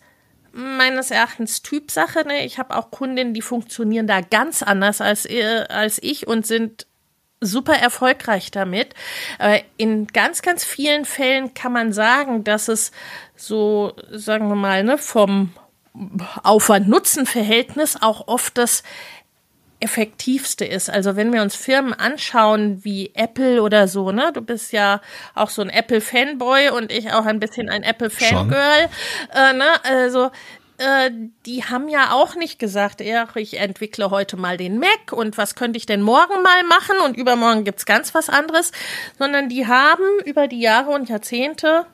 meines Erachtens Typsache. Ne? Ich habe auch Kundinnen, die funktionieren da ganz anders als, äh, als ich und sind super erfolgreich damit. Äh, in ganz, ganz vielen Fällen kann man sagen, dass es so, sagen wir mal, ne, vom Aufwand-Nutzen-Verhältnis auch oft das effektivste ist. Also wenn wir uns Firmen anschauen wie Apple oder so, ne, du bist ja auch so ein Apple-Fanboy und ich auch ein bisschen ein Apple-Fangirl, äh, ne, also äh, die haben ja auch nicht gesagt, ja, ich entwickle heute mal den Mac und was könnte ich denn morgen mal machen und übermorgen gibt's ganz was anderes, sondern die haben über die Jahre und Jahrzehnte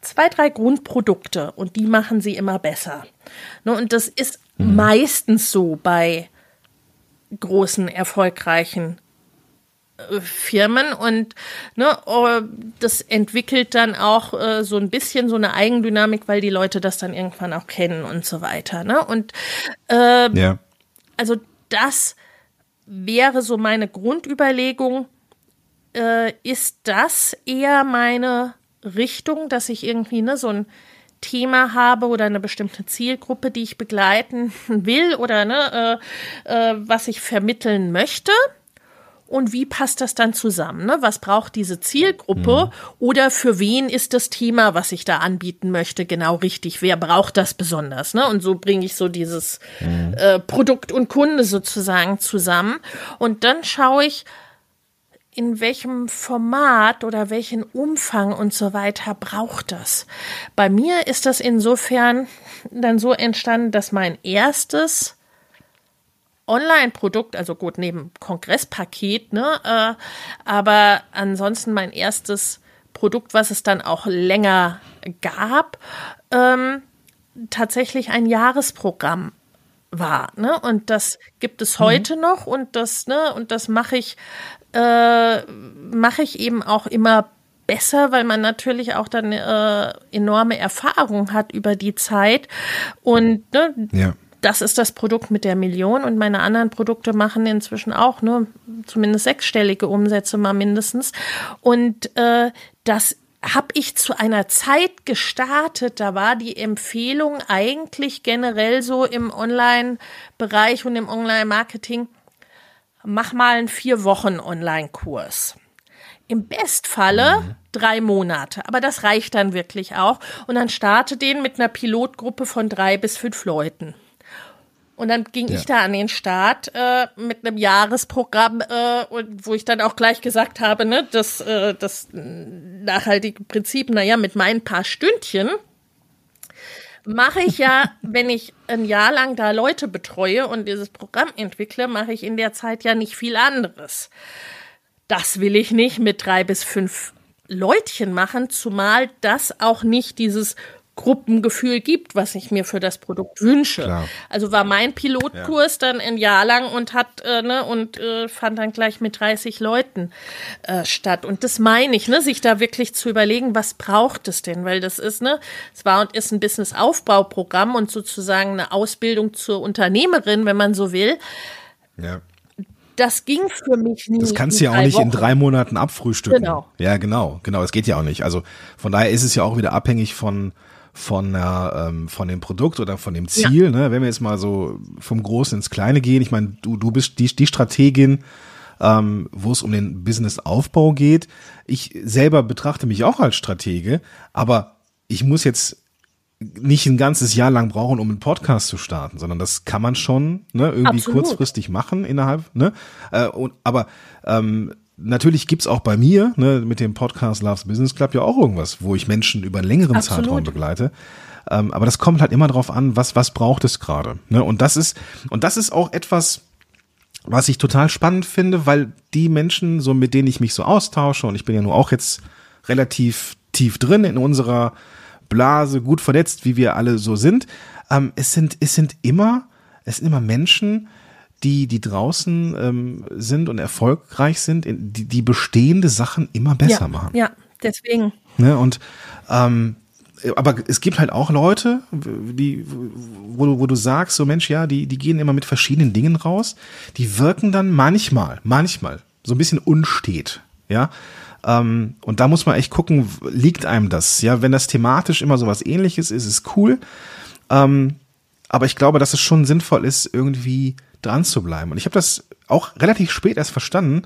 zwei, drei Grundprodukte und die machen sie immer besser. Ne, und das ist mhm. meistens so bei großen, erfolgreichen äh, Firmen und ne, oh, das entwickelt dann auch äh, so ein bisschen so eine Eigendynamik, weil die Leute das dann irgendwann auch kennen und so weiter. Ne? Und äh, ja. also das wäre so meine Grundüberlegung. Äh, ist das eher meine Richtung, dass ich irgendwie ne, so ein Thema habe oder eine bestimmte Zielgruppe, die ich begleiten [LAUGHS] will oder ne, äh, äh, was ich vermitteln möchte. Und wie passt das dann zusammen? Ne? Was braucht diese Zielgruppe? Mhm. Oder für wen ist das Thema, was ich da anbieten möchte, genau richtig? Wer braucht das besonders? Ne? Und so bringe ich so dieses mhm. äh, Produkt und Kunde sozusagen zusammen. Und dann schaue ich, in welchem Format oder welchen Umfang und so weiter braucht das. Bei mir ist das insofern dann so entstanden, dass mein erstes Online-Produkt, also gut, neben Kongresspaket, ne, äh, aber ansonsten mein erstes Produkt, was es dann auch länger gab, ähm, tatsächlich ein Jahresprogramm war, ne? Und das gibt es heute mhm. noch und das, ne, und das mache ich äh, mache ich eben auch immer besser, weil man natürlich auch dann äh, enorme Erfahrung hat über die Zeit. Und ne, ja. das ist das Produkt mit der Million und meine anderen Produkte machen inzwischen auch ne, zumindest sechsstellige Umsätze mal mindestens. Und äh, das habe ich zu einer Zeit gestartet, da war die Empfehlung eigentlich generell so im Online-Bereich und im Online-Marketing, mach mal einen vier Wochen Online-Kurs. Im Bestfalle mhm. drei Monate, aber das reicht dann wirklich auch. Und dann starte den mit einer Pilotgruppe von drei bis fünf Leuten. Und dann ging ja. ich da an den Start äh, mit einem Jahresprogramm, äh, wo ich dann auch gleich gesagt habe, ne, das, äh, das nachhaltige Prinzip, naja, mit meinen paar Stündchen mache ich ja, wenn ich ein Jahr lang da Leute betreue und dieses Programm entwickle, mache ich in der Zeit ja nicht viel anderes. Das will ich nicht mit drei bis fünf Leutchen machen, zumal das auch nicht dieses Gruppengefühl gibt, was ich mir für das Produkt wünsche. Klar. Also war mein Pilotkurs ja. dann ein Jahr lang und hat äh, ne und äh, fand dann gleich mit 30 Leuten äh, statt. Und das meine ich, ne, sich da wirklich zu überlegen, was braucht es denn, weil das ist ne, es war und ist ein Business-Aufbauprogramm und sozusagen eine Ausbildung zur Unternehmerin, wenn man so will. Ja das ging für mich nie. Das kannst du ja auch nicht Wochen. in drei Monaten abfrühstücken. Genau. Ja, genau, genau. Das geht ja auch nicht. Also von daher ist es ja auch wieder abhängig von von, der, ähm, von dem Produkt oder von dem Ziel. Ja. Ne? Wenn wir jetzt mal so vom Großen ins Kleine gehen, ich meine, du, du bist die, die Strategin, ähm, wo es um den Businessaufbau geht. Ich selber betrachte mich auch als Stratege, aber ich muss jetzt nicht ein ganzes Jahr lang brauchen, um einen Podcast zu starten, sondern das kann man schon ne, irgendwie Absolut. kurzfristig machen innerhalb. Ne? Äh, und, aber ähm, natürlich gibt's auch bei mir, ne, mit dem Podcast Loves Business Club ja auch irgendwas, wo ich Menschen über einen längeren Absolut. Zeitraum begleite. Ähm, aber das kommt halt immer darauf an, was, was braucht es gerade. Ne? Und das ist, und das ist auch etwas, was ich total spannend finde, weil die Menschen, so mit denen ich mich so austausche, und ich bin ja nur auch jetzt relativ tief drin in unserer Blase, gut vernetzt, wie wir alle so sind, ähm, es sind, es sind immer, es sind immer Menschen, die, die draußen ähm, sind und erfolgreich sind, die, die bestehende Sachen immer besser ja, machen. Ja, deswegen. Ne, und ähm, aber es gibt halt auch Leute, die, wo du, wo du sagst, so Mensch, ja, die, die gehen immer mit verschiedenen Dingen raus, die wirken dann manchmal, manchmal so ein bisschen unstet, ja. Ähm, und da muss man echt gucken, liegt einem das? Ja, wenn das thematisch immer so was ähnliches ist, ist cool. Ähm, aber ich glaube, dass es schon sinnvoll ist, irgendwie dran zu bleiben. Und ich habe das auch relativ spät erst verstanden,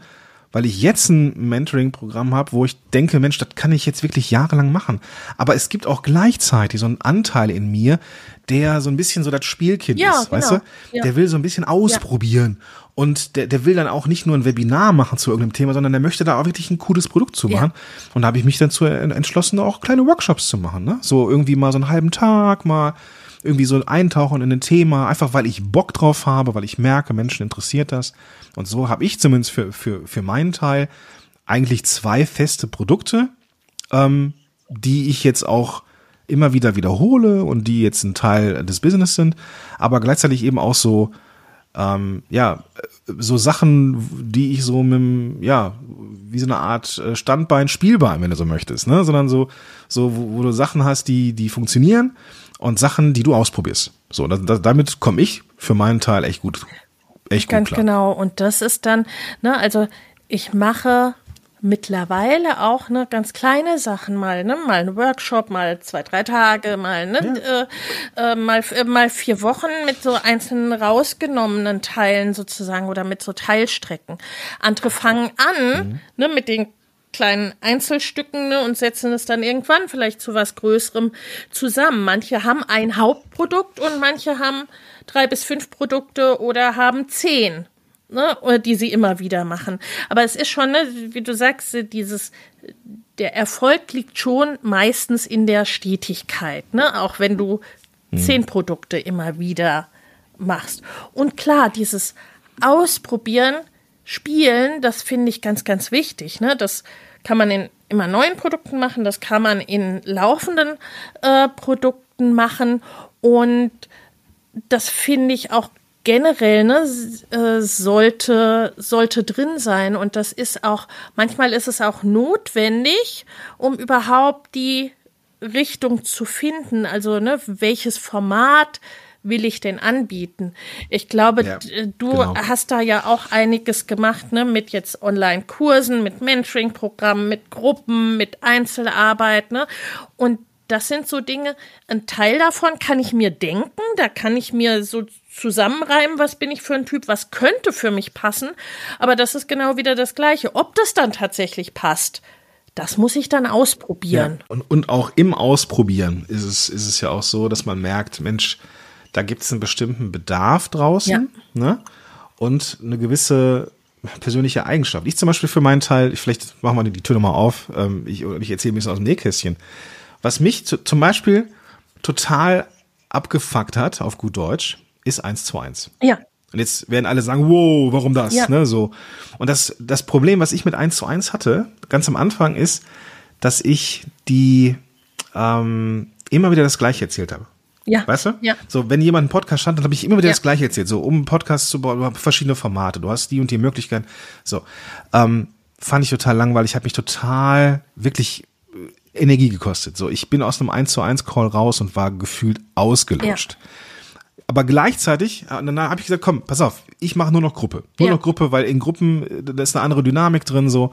weil ich jetzt ein Mentoring-Programm habe, wo ich denke, Mensch, das kann ich jetzt wirklich jahrelang machen. Aber es gibt auch gleichzeitig so einen Anteil in mir, der so ein bisschen so das Spielkind Ja, ist, weißt du? genau. Ja. Der will so ein bisschen ausprobieren. Und der, der will dann auch nicht nur ein Webinar machen zu irgendeinem Thema, sondern der möchte da auch wirklich ein cooles Produkt zu Ja. machen. Und da habe ich mich dazu entschlossen, auch kleine Workshops zu machen. Ne? So irgendwie mal so einen halben Tag, mal irgendwie so eintauchen in ein Thema, einfach weil ich Bock drauf habe, weil ich merke, Menschen interessiert das. Und so habe ich zumindest für, für, für meinen Teil eigentlich zwei feste Produkte, ähm, die ich jetzt auch immer wieder wiederhole und die jetzt ein Teil des Business sind, aber gleichzeitig eben auch so, ähm, ja, so Sachen, die ich so mit, ja, wie so eine Art äh, Standbein, Spielbein, wenn du so möchtest, ne, sondern so, so, wo, wo du Sachen hast, die, die funktionieren und Sachen, die du ausprobierst. So, da, da, damit komme ich für meinen Teil echt gut, echt gut Ganz klar. genau. Und das ist dann, ne, also ich mache mittlerweile auch ne ganz kleine Sachen mal, ne, mal einen Workshop, mal zwei, drei Tage, mal ne, äh, äh, mal äh, mal vier Wochen mit so einzelnen rausgenommenen Teilen sozusagen oder mit so Teilstrecken. Andere fangen an, ne, mit den kleinen Einzelstücken ne, und setzen es dann irgendwann vielleicht zu was Größerem zusammen. Manche haben ein Hauptprodukt und manche haben drei bis fünf Produkte oder haben zehn, ne, oder die sie immer wieder machen. Aber es ist schon, ne, wie du sagst, dieses der Erfolg liegt schon meistens in der Stetigkeit, ne, auch wenn du zehn Produkte immer wieder machst. Und klar, dieses Ausprobieren Spielen, das finde ich ganz, ganz wichtig. Ne? Das kann man in immer neuen Produkten machen, das kann man in laufenden äh, Produkten machen und das finde ich auch generell ne, äh, sollte, sollte drin sein und das ist auch, manchmal ist es auch notwendig, um überhaupt die Richtung zu finden, also ne, welches Format will ich denn anbieten? Ich glaube, Ja, d- du genau. hast da ja auch einiges gemacht, ne, mit jetzt Online-Kursen, mit Mentoring-Programmen, mit Gruppen, mit Einzelarbeit, ne? Und das sind so Dinge, ein Teil davon kann ich mir denken, da kann ich mir so zusammenreimen, was bin ich für ein Typ, was könnte für mich passen, aber das ist genau wieder das Gleiche. Ob das dann tatsächlich passt, das muss ich dann ausprobieren. Und, und auch im Ausprobieren ist es, ist es ja auch so, dass man merkt, Mensch, da gibt es einen bestimmten Bedarf draußen ne? und eine gewisse persönliche Eigenschaft. Ich zum Beispiel für meinen Teil, vielleicht machen wir die Tür nochmal auf, ähm, ich, ich erzähle ein bisschen aus dem Nähkästchen. Was mich zu, zum Beispiel total abgefuckt hat, auf gut Deutsch, ist 1 zu 1. Ja. Und jetzt werden alle sagen, wow, warum das? Ja. Ne, so. Und das, das Problem, was ich mit 1 zu 1 hatte, ganz am Anfang, ist, dass ich die ähm, immer wieder das Gleiche erzählt habe. Ja. Weißt du? Ja. So, wenn jemand einen Podcast stand, dann habe ich immer wieder Ja. das Gleiche erzählt. So, um einen Podcast zu bauen, verschiedene Formate, du hast die und die Möglichkeiten. So, ähm, fand ich total langweilig, hat mich total wirklich äh, Energie gekostet. So, ich bin aus einem 1 zu 1 Call raus und war gefühlt ausgelutscht. Aber gleichzeitig, äh, dann habe ich gesagt, komm, pass auf, ich mache nur noch Gruppe. Nur Ja. noch Gruppe, weil in Gruppen, äh, da ist eine andere Dynamik drin, so.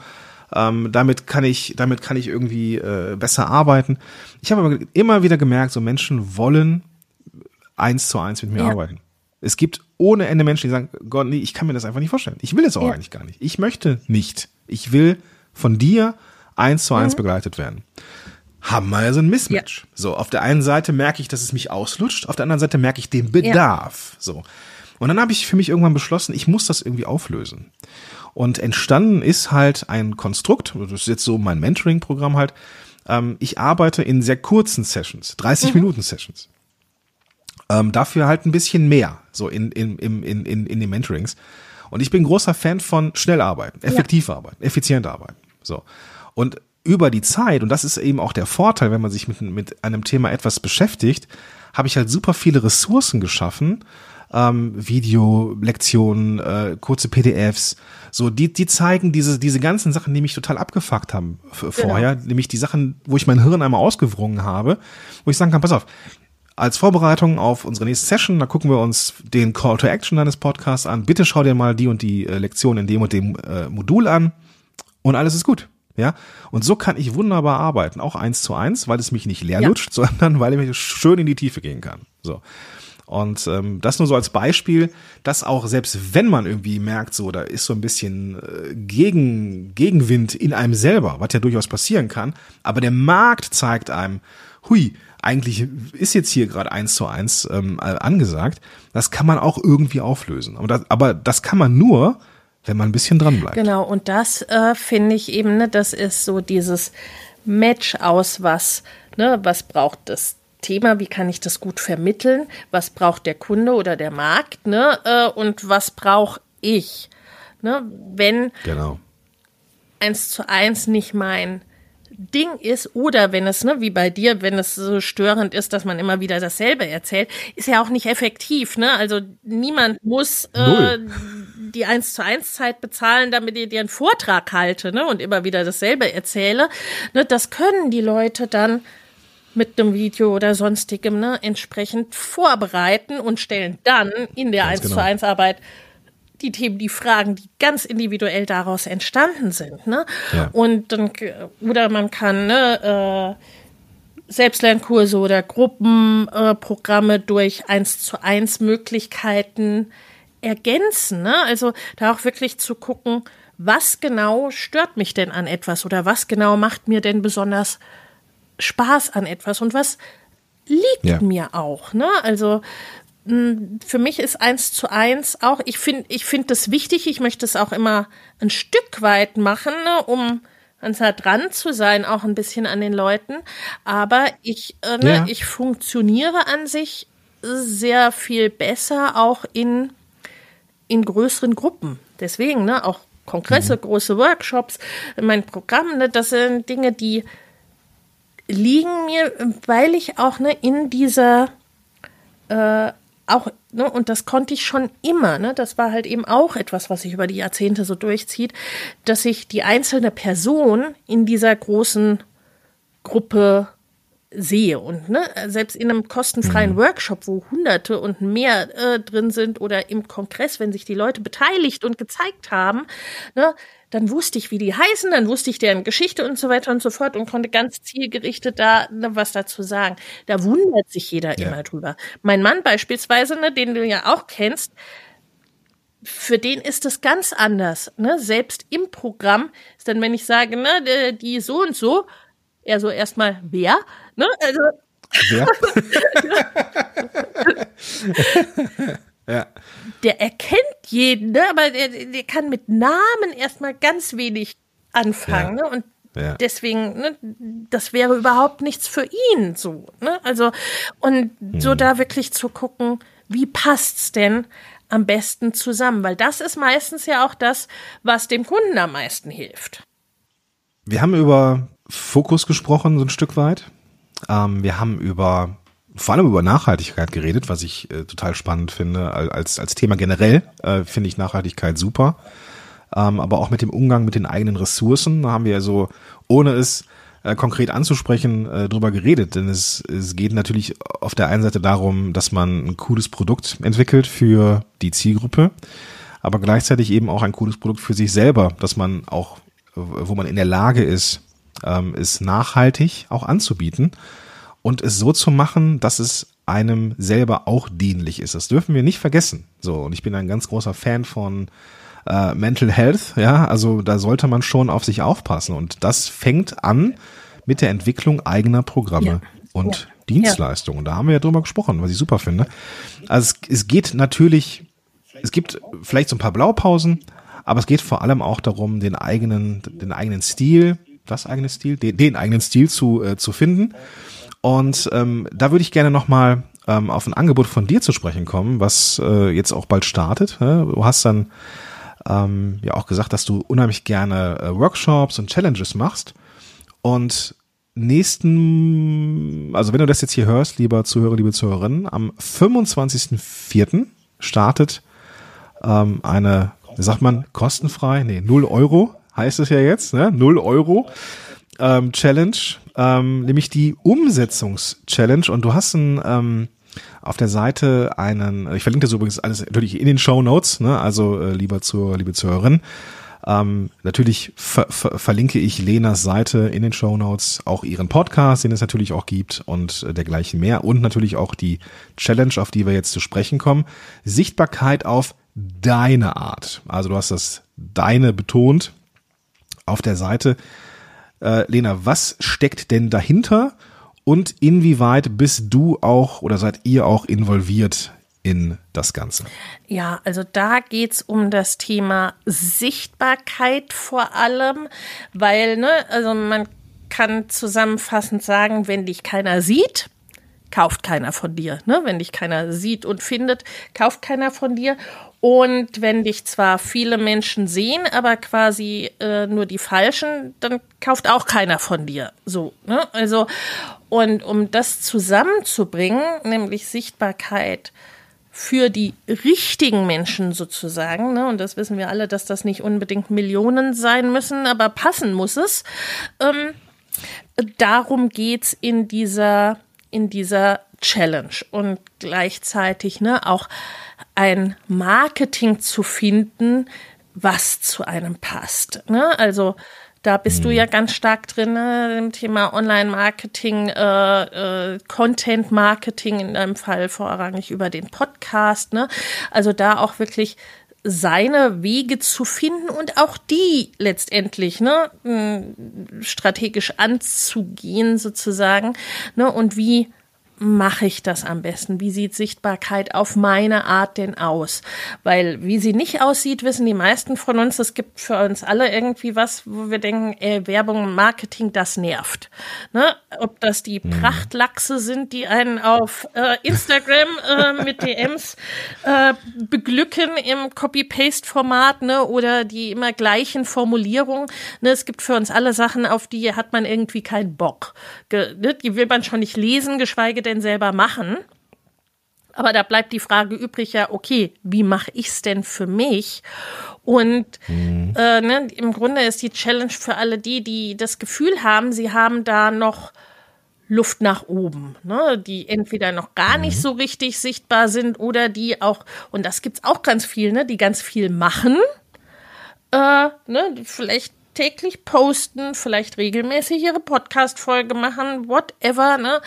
Ähm, damit kann ich, damit kann ich irgendwie äh, besser arbeiten. Ich habe aber immer wieder gemerkt, so Menschen wollen eins zu eins mit mir Ja. arbeiten. Es gibt ohne Ende Menschen, die sagen, Gott, nee, ich kann mir das einfach nicht vorstellen. Ich will es auch Ja. eigentlich gar nicht. Ich möchte nicht. Ich will von dir eins zu Mhm. eins begleitet werden. Haben wir also ein Mismatch. So, auf der einen Seite merke ich, dass es mich auslutscht, auf der anderen Seite merke ich den Bedarf. So. Und dann habe ich für mich irgendwann beschlossen, ich muss das irgendwie auflösen. Und entstanden ist halt ein Konstrukt, das ist jetzt so mein Mentoring-Programm halt. Ähm, ich arbeite in sehr kurzen Sessions, 30 Minuten Sessions. Ähm, dafür halt ein bisschen mehr, so in, in, in, in, in, den Mentorings. Und ich bin großer Fan von schnell arbeiten, effektiv arbeiten, effizient arbeiten. So. Und über die Zeit, und das ist eben auch der Vorteil, wenn man sich mit, mit einem Thema etwas beschäftigt, habe ich halt super viele Ressourcen geschaffen, ähm, Video, Lektionen, äh, kurze PDFs, so die die zeigen diese diese ganzen Sachen, die mich total abgefuckt haben f- vorher, nämlich die Sachen, wo ich mein Hirn einmal ausgewrungen habe, wo ich sagen kann, pass auf, als Vorbereitung auf unsere nächste Session, da gucken wir uns den Call to Action deines Podcasts an. Bitte schau dir mal die und die äh, Lektion in dem und dem äh, Modul an und alles ist gut. Ja, und so kann ich wunderbar arbeiten, auch eins zu eins, weil es mich nicht leer lutscht, ja. [LAUGHS] sondern weil ich schön in die Tiefe gehen kann. So. Und ähm, das nur so als Beispiel, dass auch selbst wenn man irgendwie merkt, so da ist so ein bisschen äh, Gegen, Gegenwind in einem selber, was ja durchaus passieren kann, aber der Markt zeigt einem, hui, eigentlich ist jetzt hier gerade eins zu eins ähm, angesagt, das kann man auch irgendwie auflösen. Aber das, aber das kann man nur, wenn man ein bisschen dran bleibt. Genau, und das äh, finde ich eben, ne, das ist so dieses Match aus was, ne, was braucht das Thema, wie kann ich das gut vermitteln, was braucht der Kunde oder der Markt, ne? Äh, und was brauche ich. Ne? Wenn genau. eins zu eins nicht mein Ding ist, oder wenn es, ne, wie bei dir, wenn es so störend ist, dass man immer wieder dasselbe erzählt, ist ja auch nicht effektiv, ne? Also niemand muss äh, die eins zu eins Zeit bezahlen, damit ich dir einen Vortrag halte, ne? Und immer wieder dasselbe erzähle. Ne? Das können die Leute dann mit einem Video oder sonstigem ne, entsprechend vorbereiten und stellen dann in der ganz 1 zu 1 genau. Arbeit die Themen, die Fragen, die ganz individuell daraus entstanden sind. Ne? Ja. Und dann, oder man kann ne, äh, Selbstlernkurse oder Gruppenprogramme äh, durch 1 zu 1 Möglichkeiten ergänzen. Ne? Also da auch wirklich zu gucken, was genau stört mich denn an etwas oder was genau macht mir denn besonders Spaß an etwas und was liegt ja. mir auch. Ne? Also für mich ist eins zu eins auch, ich finde, ich finde das wichtig, ich möchte es auch immer ein Stück weit machen, ne, um ganz nah dran zu sein, auch ein bisschen an den Leuten. Aber ich, äh, ne, ja. ich funktioniere an sich sehr viel besser auch in, in größeren Gruppen. Deswegen, ne, auch Kongresse, mhm. große Workshops, mein Programm, ne, das sind Dinge, die liegen mir, weil ich auch ne, in dieser äh, auch, ne, und das konnte ich schon immer, ne, das war halt eben auch etwas, was sich über die Jahrzehnte so durchzieht, dass ich die einzelne Person in dieser großen Gruppe sehe. Und ne, selbst in einem kostenfreien mhm. Workshop, wo Hunderte und mehr äh, drin sind oder im Kongress, wenn sich die Leute beteiligt und gezeigt haben, ne, dann wusste ich, wie die heißen, dann wusste ich deren Geschichte und so weiter und so fort und konnte ganz zielgerichtet da ne, was dazu sagen. Da wundert sich jeder ja. immer drüber. Mein Mann beispielsweise, ne, den du ja auch kennst, für den ist es ganz anders. Ne? Selbst im Programm ist dann, wenn ich sage, ne, die so und so, er so erstmal, wer? Ne? Also, ja. [LAUGHS] ja. Der erkennt jeden, ne? aber der, der kann mit Namen erstmal ganz wenig anfangen. Ja. Ne? Und ja. deswegen, ne, das wäre überhaupt nichts für ihn so. Ne? Also, und so hm. da wirklich zu gucken, wie passt's denn am besten zusammen? Weil das ist meistens ja auch das, was dem Kunden am meisten hilft. Wir haben über Fokus gesprochen, so ein Stück weit. Ähm, wir haben über vor allem über Nachhaltigkeit geredet, was ich äh, total spannend finde. Als, als Thema generell äh, finde ich Nachhaltigkeit super. Ähm, aber auch mit dem Umgang mit den eigenen Ressourcen haben wir so, ohne es äh, konkret anzusprechen, äh, drüber geredet. Denn es, es geht natürlich auf der einen Seite darum, dass man ein cooles Produkt entwickelt für die Zielgruppe, aber gleichzeitig eben auch ein cooles Produkt für sich selber, dass man auch, wo man in der Lage ist, ähm, es nachhaltig auch anzubieten und es so zu machen, dass es einem selber auch dienlich ist. Das dürfen wir nicht vergessen. So, und ich bin ein ganz großer Fan von äh, Mental Health, ja, also da sollte man schon auf sich aufpassen. Und das fängt an mit der Entwicklung eigener Programme ja. und ja. Dienstleistungen. Da haben wir ja drüber gesprochen, was ich super finde. Also es, es geht natürlich, es gibt vielleicht so ein paar Blaupausen, aber es geht vor allem auch darum, den eigenen, den eigenen Stil, was eigenes Stil, den, den eigenen Stil zu, äh, zu finden. Und ähm, da würde ich gerne nochmal ähm, auf ein Angebot von dir zu sprechen kommen, was äh, jetzt auch bald startet. Ne? Du hast dann ähm, ja auch gesagt, dass du unheimlich gerne äh, Workshops und Challenges machst. Und nächsten, also wenn du das jetzt hier hörst, lieber Zuhörer, liebe Zuhörerinnen, am 25.04. startet ähm, eine, wie sagt man, kostenfrei, nee, 0 Euro heißt es ja jetzt, ne? 0 Euro ähm, Challenge, ähm, nämlich die Umsetzungs-Challenge. Und du hast ein, ähm, auf der Seite einen, ich verlinke das übrigens alles natürlich in den Show Notes, ne? also äh, lieber zur, liebe Zuhörerin, Ähm, natürlich ver ver verlinke ich Lenas Seite in den Show Notes, auch ihren Podcast, den es natürlich auch gibt und äh, dergleichen mehr und natürlich auch die Challenge, auf die wir jetzt zu sprechen kommen. Sichtbarkeit auf deine Art. Also du hast das deine betont auf der Seite. Äh, Lena, was steckt denn dahinter und inwieweit bist du auch oder seid ihr auch involviert in das Ganze? Ja, also da geht's um das Thema Sichtbarkeit vor allem, weil, ne, also man kann zusammenfassend sagen, wenn dich keiner sieht, kauft keiner von dir. Ne? Wenn dich keiner sieht und findet, kauft keiner von dir. Und wenn dich zwar viele Menschen sehen, aber quasi äh, nur die Falschen, dann kauft auch keiner von dir. So, ne? Also, und um das zusammenzubringen, nämlich Sichtbarkeit für die richtigen Menschen sozusagen, ne, und das wissen wir alle, dass das nicht unbedingt Millionen sein müssen, aber passen muss es. Ähm, darum geht's in dieser, in dieser Challenge und gleichzeitig ne, auch ein Marketing zu finden, was zu einem passt. Ne? Also da bist du ja mhm. ganz stark drin ne, im Thema Online-Marketing, äh, äh, Content-Marketing in deinem Fall vorrangig über den Podcast. Ne? Also da auch wirklich seine Wege zu finden und auch die letztendlich ne, strategisch anzugehen sozusagen. Ne, und wie mache ich das am besten? Wie sieht Sichtbarkeit auf meine Art denn aus? Weil wie sie nicht aussieht, wissen die meisten von uns. Es gibt für uns alle irgendwie was, wo wir denken, ey, Werbung, Marketing, das nervt. Ne? Ob das die mhm. Prachtlachse sind, die einen auf äh, Instagram äh, mit DMs äh, beglücken im Copy-Paste-Format ne? oder die immer gleichen Formulierungen. Ne? Es gibt für uns alle Sachen, auf die hat man irgendwie keinen Bock. Ge ne? Die will man schon nicht lesen, geschweige denn selber machen? Aber da bleibt die Frage übrig, ja, okay, wie mache ich es denn für mich? Und mhm. äh, ne, im Grunde ist die Challenge für alle die, die das Gefühl haben, sie haben da noch Luft nach oben, ne, die entweder noch gar nicht mhm. so richtig sichtbar sind oder die auch, und das gibt's auch ganz viel, ne, die ganz viel machen, äh, ne, vielleicht täglich posten, vielleicht regelmäßig ihre Podcast-Folge machen, whatever, ne?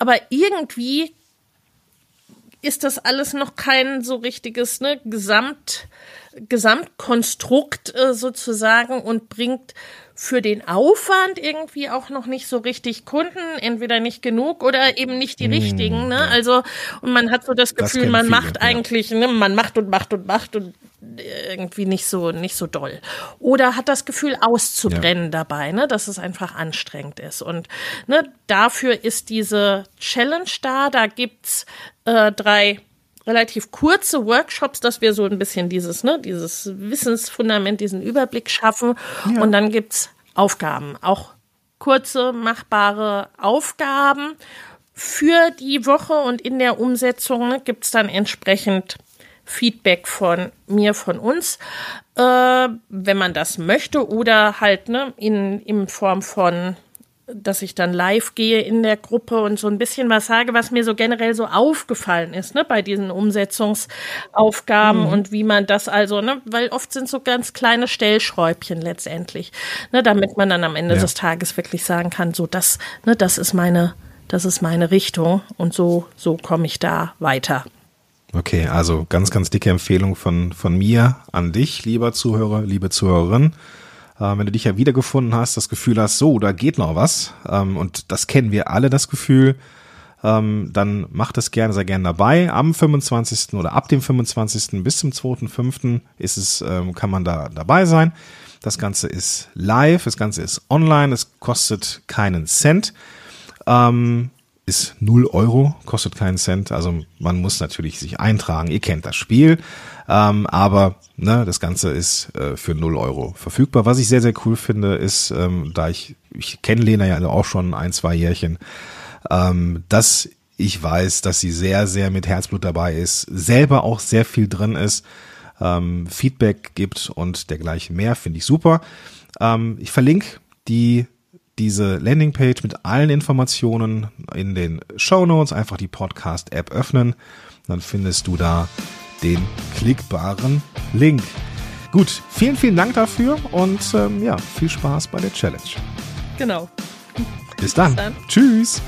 Aber irgendwie ist das alles noch kein so richtiges ne, Gesamt, Gesamtkonstrukt äh, sozusagen und bringt für den Aufwand irgendwie auch noch nicht so richtig Kunden, entweder nicht genug oder eben nicht die hm, richtigen. Ne? Ja. Also und man hat so das Gefühl, das man viele, macht eigentlich, ja. ne, man macht und macht und macht und irgendwie nicht so nicht so doll oder hat das Gefühl auszubrennen ja. dabei, ne, dass es einfach anstrengend ist und ne, dafür ist diese Challenge da. Da gibt's äh, drei relativ kurze Workshops, dass wir so ein bisschen dieses, ne, dieses Wissensfundament, diesen Überblick schaffen. Ja. Und dann gibt's Aufgaben, auch kurze, machbare Aufgaben für die Woche und in der Umsetzung ne, gibt's dann entsprechend Feedback von mir, von uns, äh, wenn man das möchte oder halt ne, in, in Form von dass ich dann live gehe in der Gruppe und so ein bisschen was sage, was mir so generell so aufgefallen ist, ne, bei diesen Umsetzungsaufgaben mhm. und wie man das also, ne, weil oft sind so ganz kleine Stellschräubchen letztendlich, ne, damit man dann am Ende ja. des Tages wirklich sagen kann, so das, ne, das ist meine, das ist meine Richtung und so, so komme ich da weiter. Okay, also ganz, ganz dicke Empfehlung von, von mir an dich, lieber Zuhörer, liebe Zuhörerin äh, wenn du dich ja wiedergefunden hast, das Gefühl hast, so, da geht noch was, ähm, und das kennen wir alle, das Gefühl, ähm, dann mach das gerne, sei gerne dabei. Am 25. oder ab dem 25. bis zum 2.5. ist es, ähm, kann man da dabei sein. Das Ganze ist live, das Ganze ist online, es kostet keinen Cent. Ähm, ist 0 Euro, kostet keinen Cent. Also man muss natürlich sich eintragen. Ihr kennt das Spiel. Ähm, aber ne, das Ganze ist äh, für 0 Euro verfügbar. Was ich sehr, sehr cool finde, ist, ähm, da ich, ich kenne Lena ja auch schon ein, zwei Jährchen, ähm, dass ich weiß, dass sie sehr, sehr mit Herzblut dabei ist, selber auch sehr viel drin ist, ähm, Feedback gibt und dergleichen mehr, finde ich super. Ähm, ich verlinke die diese Landingpage mit allen Informationen in den Show Notes. Einfach die Podcast-App öffnen. Dann findest du da den klickbaren Link. Gut, vielen, vielen Dank dafür und ähm, ja, viel Spaß bei der Challenge. Genau. Bis dann. dann. Tschüss.